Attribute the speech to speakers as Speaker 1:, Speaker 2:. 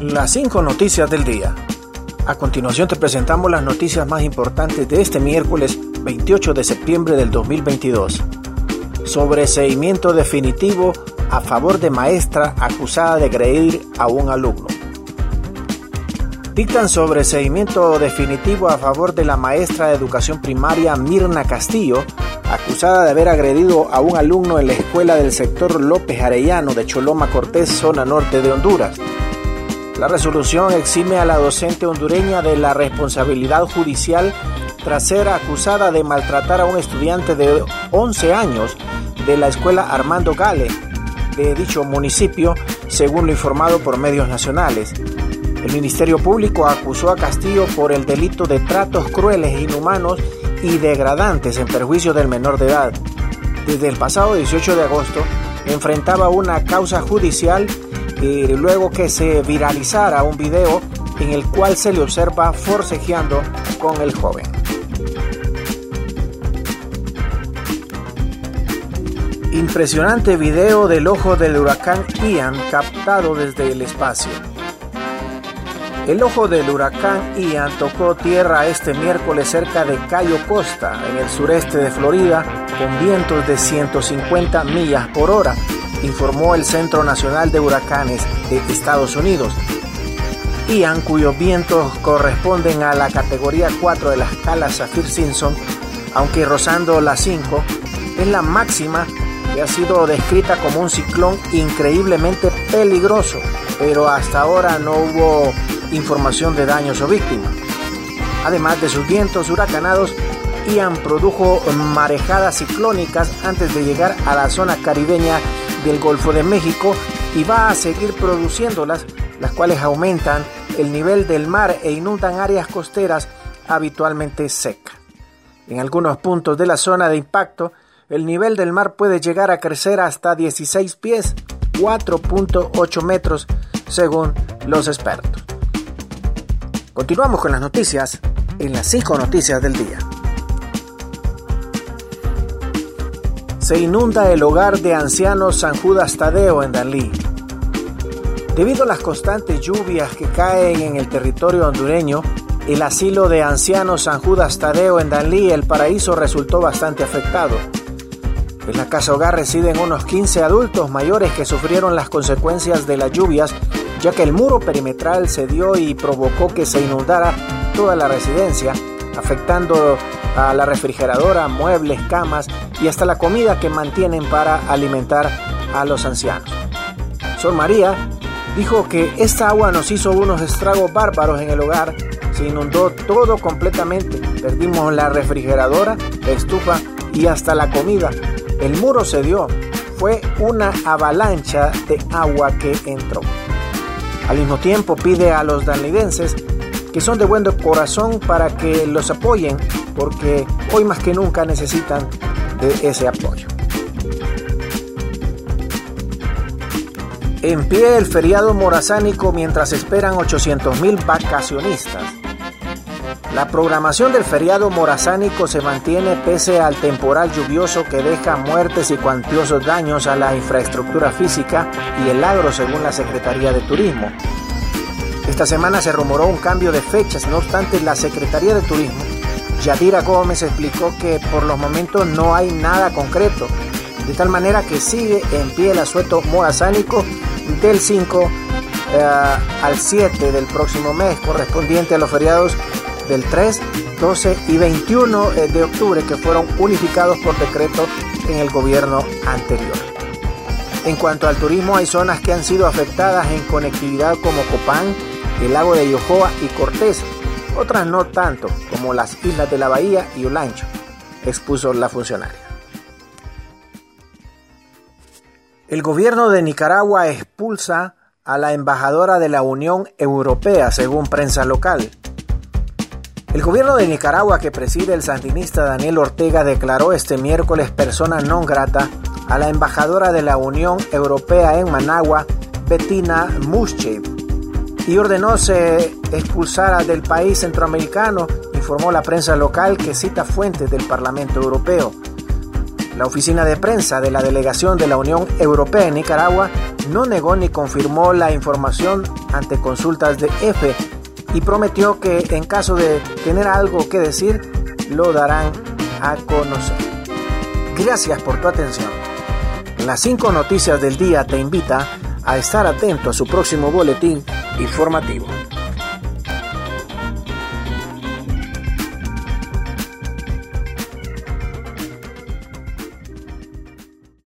Speaker 1: Las 5 noticias del día. A continuación te presentamos las noticias más importantes de este miércoles 28 de septiembre del 2022. Sobreseimiento definitivo a favor de maestra acusada de agredir a un alumno. Dictan sobreseimiento definitivo a favor de la maestra de educación primaria Mirna Castillo, acusada de haber agredido a un alumno en la escuela del sector López Arellano de Choloma Cortés, zona norte de Honduras. La resolución exime a la docente hondureña de la responsabilidad judicial tras ser acusada de maltratar a un estudiante de 11 años de la escuela Armando Gale de dicho municipio, según lo informado por medios nacionales. El Ministerio Público acusó a Castillo por el delito de tratos crueles, inhumanos y degradantes en perjuicio del menor de edad. Desde el pasado 18 de agosto enfrentaba una causa judicial luego que se viralizara un video en el cual se le observa forcejeando con el joven. Impresionante video del ojo del huracán Ian captado desde el espacio. El ojo del huracán Ian tocó tierra este miércoles cerca de Cayo Costa, en el sureste de Florida, con vientos de 150 millas por hora informó el Centro Nacional de Huracanes de Estados Unidos. Ian, cuyos vientos corresponden a la categoría 4 de la escala Saffir-Simpson, aunque rozando la 5, es la máxima que ha sido descrita como un ciclón increíblemente peligroso, pero hasta ahora no hubo información de daños o víctimas. Además de sus vientos huracanados, Ian produjo marejadas ciclónicas antes de llegar a la zona caribeña del Golfo de México y va a seguir produciéndolas, las cuales aumentan el nivel del mar e inundan áreas costeras habitualmente secas. En algunos puntos de la zona de impacto, el nivel del mar puede llegar a crecer hasta 16 pies, 4.8 metros, según los expertos. Continuamos con las noticias en las 5 noticias del día. Se inunda el hogar de ancianos San Judas Tadeo en Danlí. Debido a las constantes lluvias que caen en el territorio hondureño, el asilo de ancianos San Judas Tadeo en Danlí, el paraíso, resultó bastante afectado. En la casa hogar residen unos 15 adultos mayores que sufrieron las consecuencias de las lluvias, ya que el muro perimetral cedió y provocó que se inundara toda la residencia, afectando a la refrigeradora, muebles, camas y hasta la comida que mantienen para alimentar a los ancianos. Sol María dijo que esta agua nos hizo unos estragos bárbaros en el hogar, se inundó todo completamente, perdimos la refrigeradora, la estufa y hasta la comida. El muro se dio, fue una avalancha de agua que entró. Al mismo tiempo pide a los danlidenses que son de buen corazón para que los apoyen, porque hoy más que nunca necesitan de ese apoyo. En pie el feriado morazánico mientras esperan 800.000 vacacionistas. La programación del feriado morazánico se mantiene pese al temporal lluvioso que deja muertes y cuantiosos daños a la infraestructura física y el agro según la Secretaría de Turismo. Esta semana se rumoró un cambio de fechas, no obstante la Secretaría de Turismo, Yadira Gómez, explicó que por los momentos no hay nada concreto, de tal manera que sigue en pie el asueto morazánico del 5 eh, al 7 del próximo mes, correspondiente a los feriados del 3, 12 y 21 eh, de octubre que fueron unificados por decreto en el gobierno anterior. En cuanto al turismo, hay zonas que han sido afectadas en conectividad como Copán, el lago de Yojoa y Cortés, otras no tanto, como las islas de la Bahía y Olancho, expuso la funcionaria. El gobierno de Nicaragua expulsa a la embajadora de la Unión Europea, según prensa local. El gobierno de Nicaragua que preside el sandinista Daniel Ortega declaró este miércoles persona non grata a la embajadora de la Unión Europea en Managua, Bettina Muschev, y ordenó se expulsara del país centroamericano, informó la prensa local que cita fuentes del Parlamento Europeo. La oficina de prensa de la delegación de la Unión Europea en Nicaragua no negó ni confirmó la información ante consultas de EFE y prometió que en caso de tener algo que decir, lo darán a conocer. Gracias por tu atención. Las cinco noticias del día te invita a estar atento a su próximo boletín informativo.